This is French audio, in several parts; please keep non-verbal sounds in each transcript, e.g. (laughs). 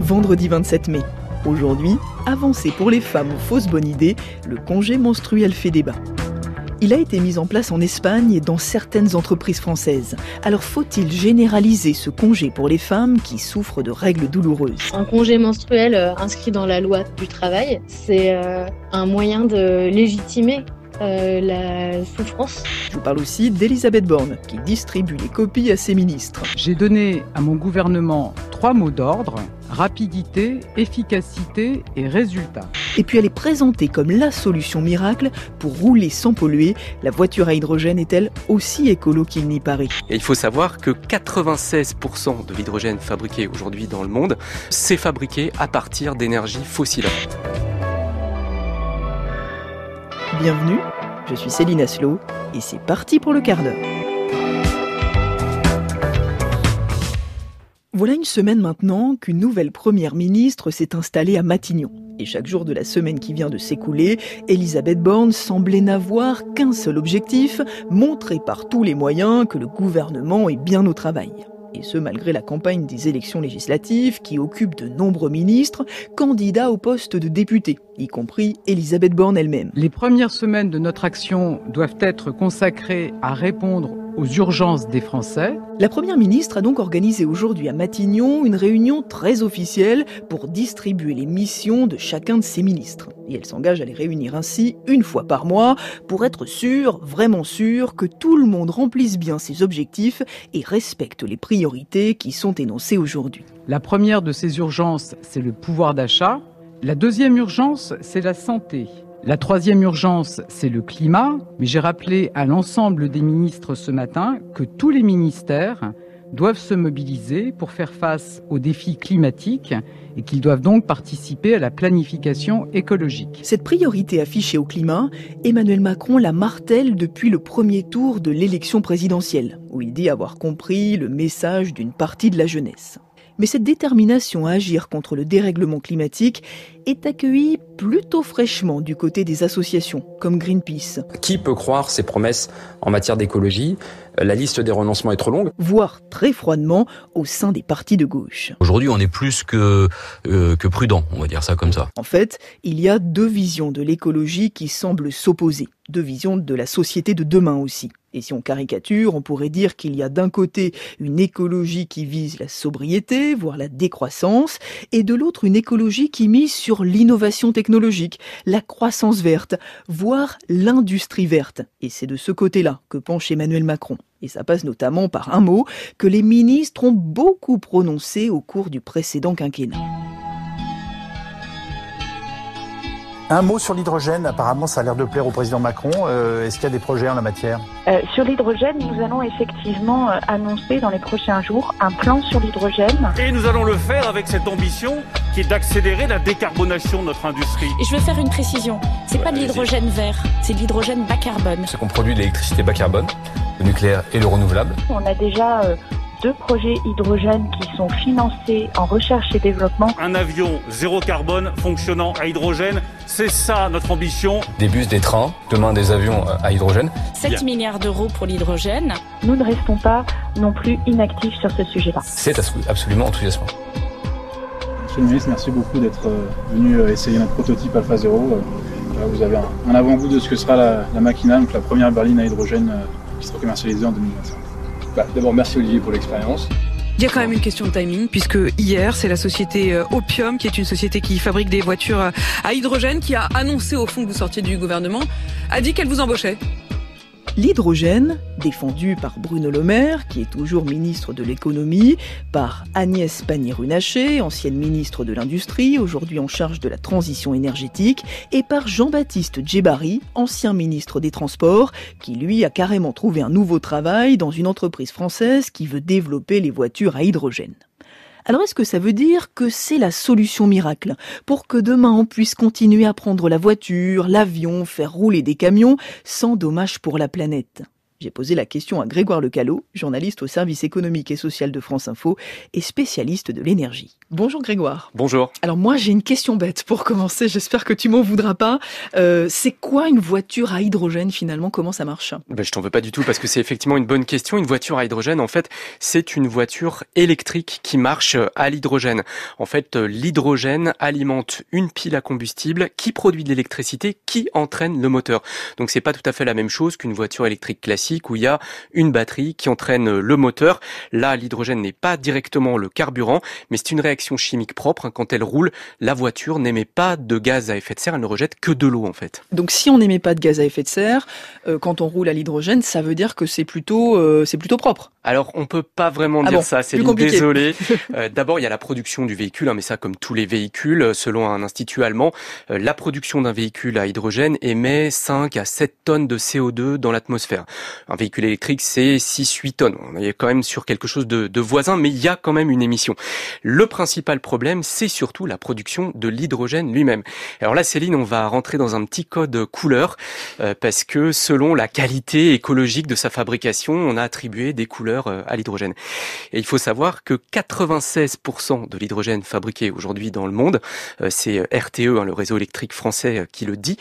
Vendredi 27 mai. Aujourd'hui, avancé pour les femmes aux fausses bonnes idées, le congé menstruel fait débat. Il a été mis en place en Espagne et dans certaines entreprises françaises. Alors faut-il généraliser ce congé pour les femmes qui souffrent de règles douloureuses? Un congé menstruel euh, inscrit dans la loi du travail, c'est euh, un moyen de légitimer euh, la souffrance. Je vous parle aussi d'Elisabeth Borne, qui distribue les copies à ses ministres. J'ai donné à mon gouvernement trois mots d'ordre, rapidité, efficacité et résultat. Et puis elle est présentée comme la solution miracle pour rouler sans polluer. La voiture à hydrogène est-elle aussi écolo qu'il n'y paraît? Et il faut savoir que 96% de l'hydrogène fabriqué aujourd'hui dans le monde, c'est fabriqué à partir d'énergie fossile. Bienvenue, je suis Céline Aslo et c'est parti pour le quart d'heure. Voilà une semaine maintenant qu'une nouvelle première ministre s'est installée à Matignon. Et chaque jour de la semaine qui vient de s'écouler, Elisabeth Borne semblait n'avoir qu'un seul objectif, montrer par tous les moyens que le gouvernement est bien au travail et ce malgré la campagne des élections législatives qui occupe de nombreux ministres, candidats au poste de député, y compris Elisabeth Borne elle-même. Les premières semaines de notre action doivent être consacrées à répondre aux urgences des Français. La Première ministre a donc organisé aujourd'hui à Matignon une réunion très officielle pour distribuer les missions de chacun de ses ministres. Et elle s'engage à les réunir ainsi une fois par mois pour être sûre, vraiment sûre, que tout le monde remplisse bien ses objectifs et respecte les priorités qui sont énoncées aujourd'hui. La première de ces urgences, c'est le pouvoir d'achat. La deuxième urgence, c'est la santé. La troisième urgence, c'est le climat, mais j'ai rappelé à l'ensemble des ministres ce matin que tous les ministères doivent se mobiliser pour faire face aux défis climatiques et qu'ils doivent donc participer à la planification écologique. Cette priorité affichée au climat, Emmanuel Macron la martèle depuis le premier tour de l'élection présidentielle, où il dit avoir compris le message d'une partie de la jeunesse. Mais cette détermination à agir contre le dérèglement climatique est accueillie plutôt fraîchement du côté des associations comme Greenpeace. Qui peut croire ces promesses en matière d'écologie? La liste des renoncements est trop longue. Voire très froidement au sein des partis de gauche. Aujourd'hui, on est plus que, euh, que prudent, on va dire ça comme ça. En fait, il y a deux visions de l'écologie qui semblent s'opposer. Deux visions de la société de demain aussi. Et si on caricature, on pourrait dire qu'il y a d'un côté une écologie qui vise la sobriété, voire la décroissance, et de l'autre une écologie qui mise sur l'innovation technologique, la croissance verte, voire l'industrie verte. Et c'est de ce côté-là que penche Emmanuel Macron. Et ça passe notamment par un mot que les ministres ont beaucoup prononcé au cours du précédent quinquennat. Un mot sur l'hydrogène, apparemment ça a l'air de plaire au président Macron. Euh, Est-ce qu'il y a des projets en la matière? Euh, Sur l'hydrogène, nous allons effectivement euh, annoncer dans les prochains jours un plan sur l'hydrogène. Et nous allons le faire avec cette ambition qui est d'accélérer la décarbonation de notre industrie. Et je veux faire une précision, c'est Ouais, pas de l'hydrogène vert, c'est de l'hydrogène bas carbone. C'est qu'on produit de l'électricité bas carbone, le nucléaire et le renouvelable. On a déjà euh, deux projets hydrogène qui sont financés en recherche et développement. Un avion zéro carbone fonctionnant à hydrogène, c'est ça notre ambition. Des bus, des trains, demain des avions euh, à hydrogène. 7 Bien. milliards d'euros pour l'hydrogène. Nous ne restons pas non plus inactifs sur ce sujet-là. C'est absolument enthousiasmant. Monsieur le ministre, merci beaucoup d'être euh, venu euh, essayer notre prototype Alpha Zero. Vous avez un, avant-goût de ce que sera la, la Machina, donc la première berline à hydrogène qui sera commercialisée en 2025. Bah, D'abord, merci Olivier pour l'expérience. Il y a quand même une question de timing, puisque hier, c'est la société euh, Opium, qui est une société qui fabrique des voitures euh, à hydrogène, qui a annoncé au fond que vous sortiez du gouvernement, a dit qu'elle vous embauchait. L'hydrogène, défendu par Bruno Le Maire, qui est toujours ministre de l'économie, par Agnès Pannier-Runacher, ancienne ministre de l'Industrie, aujourd'hui en charge de la transition énergétique, et par Jean-Baptiste Djebari, ancien ministre des Transports, qui lui a carrément trouvé un nouveau travail dans une entreprise française qui veut développer les voitures à hydrogène. Alors est-ce que ça veut dire que c'est la solution miracle? Pour que demain on puisse continuer à prendre la voiture, l'avion, faire rouler des camions sans dommage pour la planète J'ai posé la question à Grégoire Lecalot, journaliste au service économique et social de France Info et spécialiste de l'énergie. Bonjour Grégoire. Bonjour. Alors moi j'ai une question bête pour commencer, j'espère que tu m'en voudras pas. Euh, c'est quoi une voiture à hydrogène finalement? Comment ça marche? Ben, Je t'en veux pas du tout parce que c'est effectivement une bonne question. Une voiture à hydrogène en fait c'est une voiture électrique qui marche à l'hydrogène. En fait l'hydrogène alimente une pile à combustible qui produit de l'électricité qui entraîne le moteur. Donc c'est pas tout à fait la même chose qu'une voiture électrique classique où il y a une batterie qui entraîne le moteur. Là l'hydrogène n'est pas directement le carburant mais c'est une réaction chimique propre. Quand elle roule, la voiture n'émet pas de gaz à effet de serre, elle ne rejette que de l'eau en fait. Donc si on n'émet pas de gaz à effet de serre, euh, quand on roule à l'hydrogène, ça veut dire que c'est plutôt, euh, c'est plutôt propre. Alors on peut pas vraiment Ah dire bon, ça, c'est désolé. (laughs) Euh, D'abord il y a la production du véhicule, hein, mais ça comme tous les véhicules, selon un institut allemand, la production d'un véhicule à hydrogène émet 5 à 7 tonnes de CO2 dans l'atmosphère. Un véhicule électrique c'est 6-8 tonnes. On est quand même sur quelque chose de, de voisin, mais il y a quand même une émission. Le principal problème c'est surtout la production de l'hydrogène lui-même. Alors là Céline, on va rentrer dans un petit code couleur, euh, parce que selon la qualité écologique de sa fabrication, on a attribué des couleurs euh, à l'hydrogène. Et il faut savoir que 96% de l'hydrogène fabriqué aujourd'hui dans le monde, euh, c'est RTE, hein, le réseau électrique français, euh, qui le dit,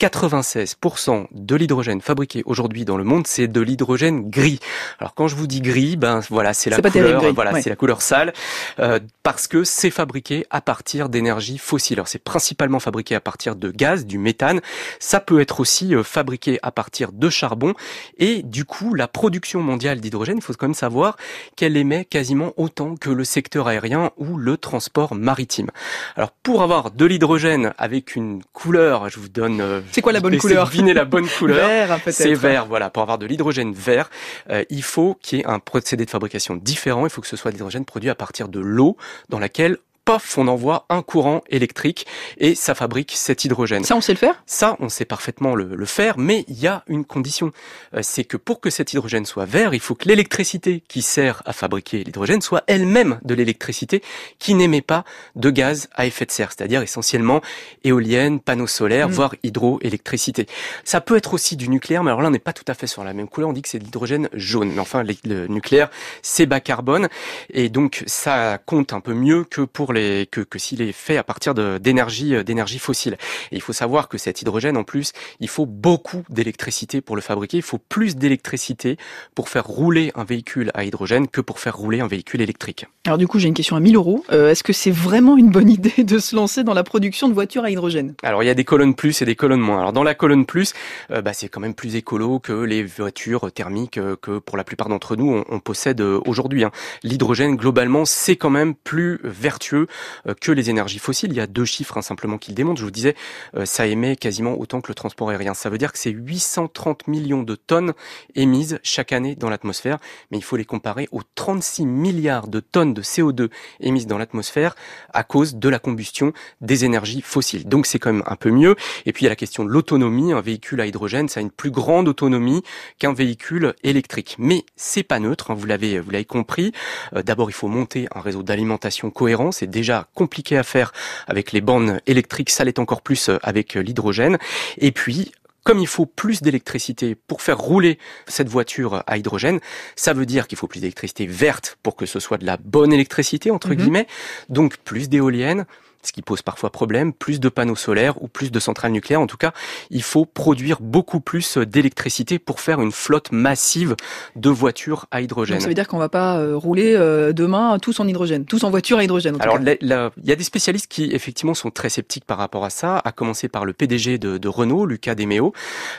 96% de l'hydrogène fabriqué aujourd'hui dans le monde, c'est de l'hydrogène gris. Alors quand je vous dis gris, ben voilà, c'est la terrible, couleur, voilà, ouais. c'est la couleur sale, euh, parce que c'est fabriqué à partir d'énergie fossile. Alors c'est principalement fabriqué à partir de gaz, du méthane. Ça peut être aussi euh, fabriqué à partir de charbon. Et du coup, la production mondiale d'hydrogène, il faut quand même savoir qu'elle émet quasiment autant que le secteur aérien ou le transport maritime. Alors pour avoir de l'hydrogène avec une couleur, je vous donne. euh, C'est quoi la bonne couleur? deviner la bonne (laughs) couleur. Vert, peut-être. C'est vert, voilà. Pour avoir de l'hydrogène vert, euh, il faut qu'il y ait un procédé de fabrication différent. Il faut que ce soit de l'hydrogène produit à partir de l'eau dans laquelle Pof, on envoie un courant électrique et ça fabrique cet hydrogène. Ça on sait le faire? Ça, on sait parfaitement le, le faire, mais il y a une condition. Euh, c'est que pour que cet hydrogène soit vert, il faut que l'électricité qui sert à fabriquer l'hydrogène soit elle-même de l'électricité qui n'émet pas de gaz à effet de serre, c'est-à-dire essentiellement éolienne, panneaux solaires, Mm. voire hydroélectricité. Ça peut être aussi du nucléaire, mais alors là, on n'est pas tout à fait sur la même couleur. On dit que c'est de l'hydrogène jaune. Mais enfin, le nucléaire, c'est bas carbone. Et donc, ça compte un peu mieux que pour les, que, que s'il est fait à partir d'énergie, euh, d'énergie fossile. Et il faut savoir que cet hydrogène, en plus, il faut beaucoup d'électricité pour le fabriquer. Il faut plus d'électricité pour faire rouler un véhicule à hydrogène que pour faire rouler un véhicule électrique. Alors du coup j'ai une question à 1000 euros. Euh, Est-ce que c'est vraiment une bonne (laughs) idée de se lancer dans la production de voitures à hydrogène? Alors il y a des colonnes plus et des colonnes moins. Alors dans la colonne plus, euh, bah, c'est quand même plus écolo que les voitures thermiques euh, que pour la plupart d'entre nous on, on possède euh, aujourd'hui. hein. L'hydrogène globalement c'est quand même plus vertueux euh, que les énergies fossiles. Il y a deux chiffres hein, simplement qui le démontrent. Je vous disais, euh, ça émet quasiment autant que le transport aérien. Ça veut dire que c'est 830 millions de tonnes émises chaque année dans l'atmosphère, mais il faut les comparer aux 36 milliards de tonnes de CO2 émises dans l'atmosphère à cause de la combustion des énergies fossiles. Donc c'est quand même un peu mieux. Et puis il y a la question de l'autonomie. Un véhicule à hydrogène, ça a une plus grande autonomie qu'un véhicule électrique. Mais c'est pas neutre, hein, vous l'avez vous l'avez compris. Euh, D'abord, il faut monter un réseau d'alimentation cohérent. Déjà compliqué à faire avec les bornes électriques. Ça l'est encore plus euh, avec euh, l'hydrogène. Et puis comme il faut plus d'électricité pour faire rouler cette voiture à hydrogène, ça veut dire qu'il faut plus d'électricité verte pour que ce soit de la bonne électricité, entre Mhm. guillemets, donc plus d'éoliennes, ce qui pose parfois problème, plus de panneaux solaires ou plus de centrales nucléaires. En tout cas, il faut produire beaucoup plus d'électricité pour faire une flotte massive de voitures à hydrogène. Donc ça veut dire qu'on va pas euh, rouler euh, demain tous en hydrogène, tous en voiture à hydrogène. En Alors, il y a des spécialistes qui effectivement sont très sceptiques par rapport à ça, à commencer par le PDG de, de Renault, Lucas Demeo,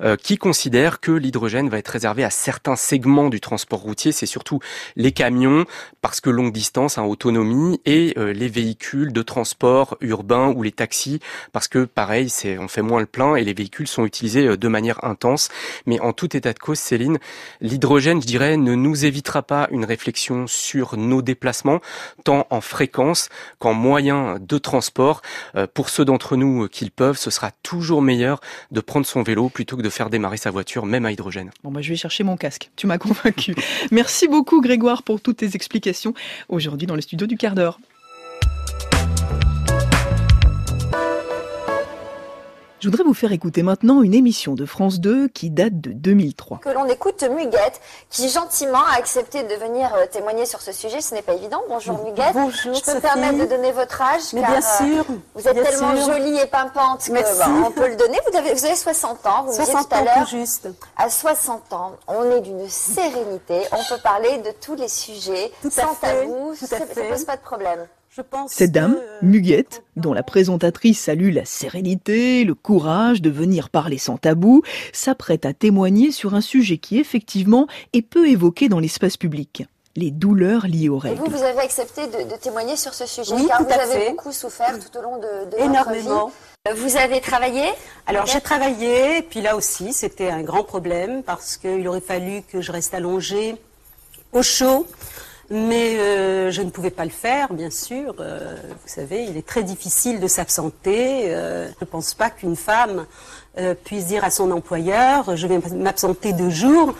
euh, qui considère que l'hydrogène va être réservé à certains segments du transport routier. C'est surtout les camions, parce que longue distance, hein, autonomie, et euh, les véhicules de transport urbains ou les taxis, parce que pareil, c'est on fait moins le plein et les véhicules sont utilisés euh, de manière intense. Mais en tout état de cause, Céline, l'hydrogène, je dirais, ne nous évitera pas une réflexion sur nos déplacements, tant en fréquence qu'en moyen de transport. Euh, pour ceux d'entre nous euh, qui le peuvent, ce sera toujours meilleur de prendre son vélo plutôt que de faire démarrer sa voiture, même à hydrogène. Bon bah je vais chercher mon casque. Tu m'as convaincu. (laughs) Merci beaucoup Grégoire pour toutes tes explications aujourd'hui dans le studio du quart d'heure. Je voudrais vous faire écouter maintenant une émission de France 2 qui date de 2003. Que l'on écoute Muguette, qui gentiment a accepté de venir euh, témoigner sur ce sujet. Ce n'est pas évident. Bonjour Muguette. Bonjour. Je peux me Sophie. permettre de donner votre âge Mais car, bien euh, sûr. Vous êtes bien tellement sûr. jolie et pimpante que Merci. bah, on peut le donner. Vous avez, vous avez 60 ans. Vous me disiez 60 tout à l'heure. juste. À 60 ans, on est d'une sérénité. On peut parler de tous les sujets Tout à sans fait, tabou. tout à Ça, ça fait. pose pas de problème. Je pense Cette dame, que- Muguette, dont la présentatrice salue la sérénité, le courage de venir parler sans tabou, s'apprête à témoigner sur un sujet qui effectivement est peu évoqué dans l'espace public. Les douleurs liées aux Et règles. vous, vous avez accepté de, de témoigner sur ce sujet Oui, car tout vous à avez fait. beaucoup souffert tout au long de, de Énormément. votre vie. Vous avez travaillé Alors j'ai travaillé, et puis là aussi c'était un grand problème parce qu'il aurait fallu que je reste allongée au chaud, mais euh, je ne pouvais pas le faire, bien sûr. Euh, vous savez, il est très difficile de s'absenter. Euh, je ne pense pas qu'une femme puisse dire à son employeur je vais m'absenter deux jours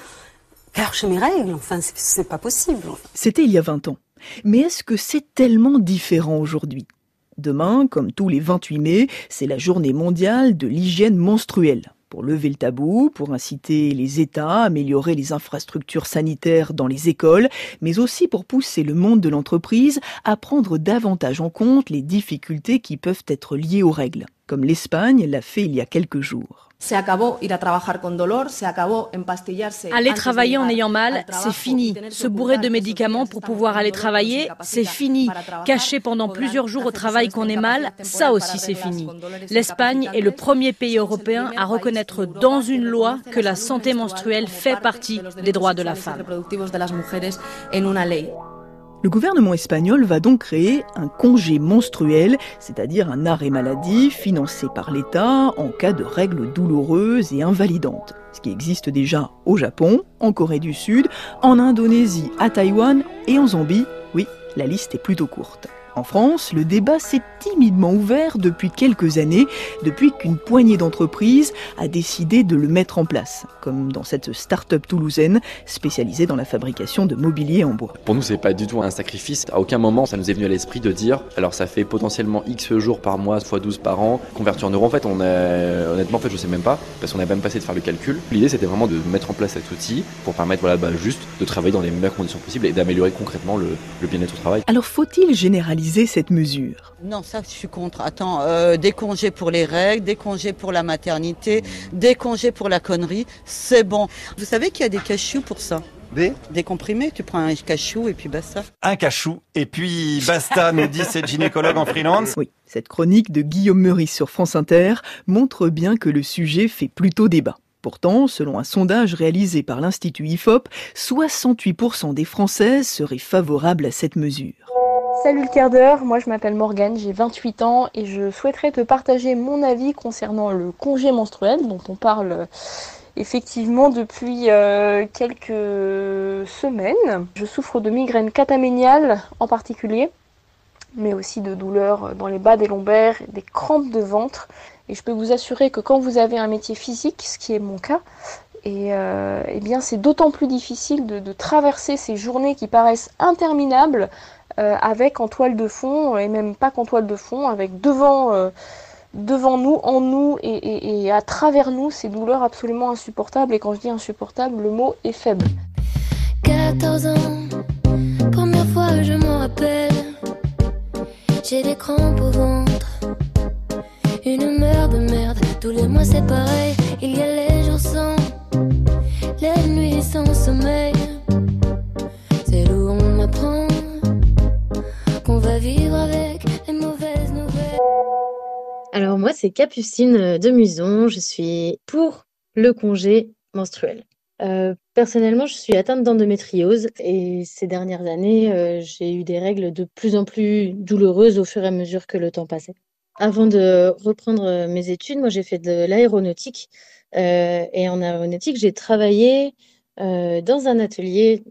car j'ai mes règles. Enfin, c'est- c'est pas possible. C'était il y a 20 ans. Mais est-ce que c'est tellement différent aujourd'hui? Demain, comme tous les 28 mai, c'est la journée mondiale de l'hygiène menstruelle. Pour lever le tabou, pour inciter les États à améliorer les infrastructures sanitaires dans les écoles, mais aussi pour pousser le monde de l'entreprise à prendre davantage en compte les difficultés qui peuvent être liées aux règles, comme l'Espagne l'a fait il y a quelques jours. Aller travailler en ayant mal, c'est fini. Se bourrer de médicaments pour pouvoir aller travailler, c'est fini. Cacher pendant plusieurs jours au travail qu'on est mal, ça aussi c'est fini. dolores L'Espagne est le premier pays européen à reconnaître dans une loi que la santé menstruelle fait partie des droits de la femme. Le gouvernement espagnol va donc créer un congé menstruel, c'est-à-dire un arrêt maladie financé par l'État en cas de règles douloureuses et invalidantes. Ce qui existe déjà au Japon, en Corée du Sud, en Indonésie, à Taïwan et en Zambie. Oui, la liste est plutôt courte. En France, le débat s'est timidement ouvert depuis quelques années, depuis qu'une poignée d'entreprises a décidé de le mettre en place, comme dans cette start-up toulousaine spécialisée dans la fabrication de mobilier en bois. Pour nous, c'est pas du tout un sacrifice. À aucun moment, ça nous est venu à l'esprit de dire, alors ça fait potentiellement X jours par mois, fois 12 par an, converti en euros. En fait, on a, honnêtement, en fait, je sais même pas, parce qu'on n'a même pas essayé de faire le calcul. L'idée, c'était vraiment de mettre en place cet outil pour permettre, voilà, bah, juste de travailler dans les meilleures conditions possibles et d'améliorer concrètement le, le bien-être au travail. Alors faut-il généraliser cette mesure Non, ça, je suis contre. Attends, euh, des congés pour les règles, des congés pour la maternité, des congés pour la connerie, c'est bon. Vous savez qu'il y a des cachous pour ça? Des? Des comprimés, tu prends un cachou et puis basta. Un cachou. Et puis basta, nous dit cette gynécologue en freelance. Oui, cette chronique de Guillaume Meurice sur France Inter montre bien que le sujet fait plutôt débat. Pourtant, selon un sondage réalisé par l'Institut IFOP, 68% des Françaises seraient favorables à cette mesure. Salut le quart d'heure, moi je m'appelle Morgane, j'ai 28 ans et je souhaiterais te partager mon avis concernant le congé menstruel dont on parle euh, effectivement depuis euh, quelques semaines. Je souffre de migraines cataméniales en particulier, mais aussi de douleurs dans les bas des lombaires, des crampes de ventre. Et je peux vous assurer que quand vous avez un métier physique, ce qui est mon cas, et euh, eh bien c'est d'autant plus difficile de, de traverser ces journées qui paraissent interminables euh, avec en toile de fond, et même pas qu'en toile de fond, avec devant, euh, devant nous, en nous et, à travers nous ces douleurs absolument insupportables. Et quand je dis insupportable, le mot est faible. 14 ans, première fois je m'en rappelle. J'ai des crampes au ventre, une humeur de merde. Tous les mois c'est pareil, il y a les c'est Capucine de Muson. Je suis pour le congé menstruel. Euh, personnellement, je suis atteinte d'endométriose et ces dernières années, euh, j'ai eu des règles de plus en plus douloureuses au fur et à mesure que le temps passait. Avant de reprendre mes études, moi j'ai fait de l'aéronautique euh, et en aéronautique, j'ai travaillé euh, dans un atelier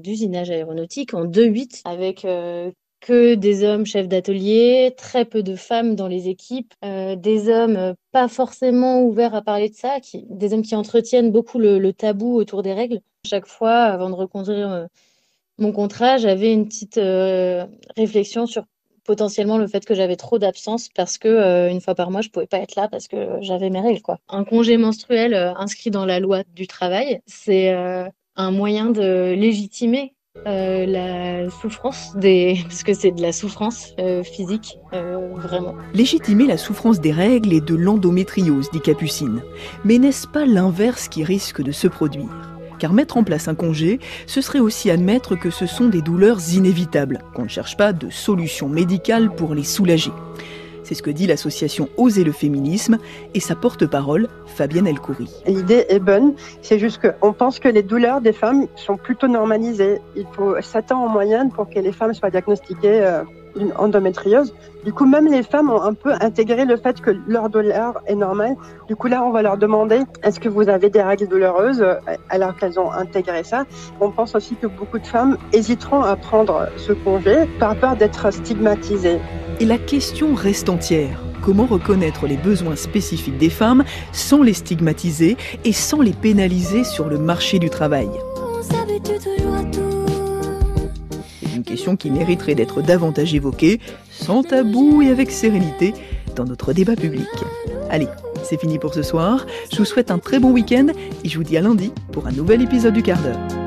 d'usinage aéronautique en 2-8 avec euh, que des hommes chefs d'atelier, très peu de femmes dans les équipes, euh, des hommes euh, pas forcément ouverts à parler de ça, qui, des hommes qui entretiennent beaucoup le, tabou autour des règles. Chaque fois, avant de reconduire euh, mon contrat, j'avais une petite réflexion sur potentiellement le fait que j'avais trop d'absence parce que une fois par mois je pouvais pas être là parce que j'avais mes règles. Un congé menstruel inscrit dans la loi du travail, c'est un moyen de légitimer euh, la souffrance des (laughs) parce que c'est de la souffrance euh, physique euh, vraiment. Légitimer la souffrance des règles et de l'endométriose, dit Capucine. Mais n'est-ce pas l'inverse qui risque de se produire? Car mettre en place un congé, ce serait aussi admettre que ce sont des douleurs inévitables, qu'on ne cherche pas de solution médicale pour les soulager. C'est ce que dit l'association Oser le féminisme et sa porte-parole, Fabienne Elkoury. L'idée est bonne, c'est juste qu'on pense que les douleurs des femmes sont plutôt normalisées. Il faut 7 ans en moyenne pour que les femmes soient diagnostiquées euh, une endométriose. Du coup, même les femmes ont un peu intégré le fait que leur douleur est normale. Du coup, là, on va leur demander est-ce que vous avez des règles douloureuses alors qu'elles ont intégré ça? On pense aussi que beaucoup de femmes hésiteront à prendre ce congé par peur d'être stigmatisées. Et la question reste entière. Comment reconnaître les besoins spécifiques des femmes sans les stigmatiser et sans les pénaliser sur le marché du travail? C'est une question qui mériterait d'être davantage évoquée, sans tabou et avec sérénité, dans notre débat public. Allez, c'est fini pour ce soir. Je vous souhaite un très bon week-end et je vous dis à lundi pour un nouvel épisode du quart d'heure.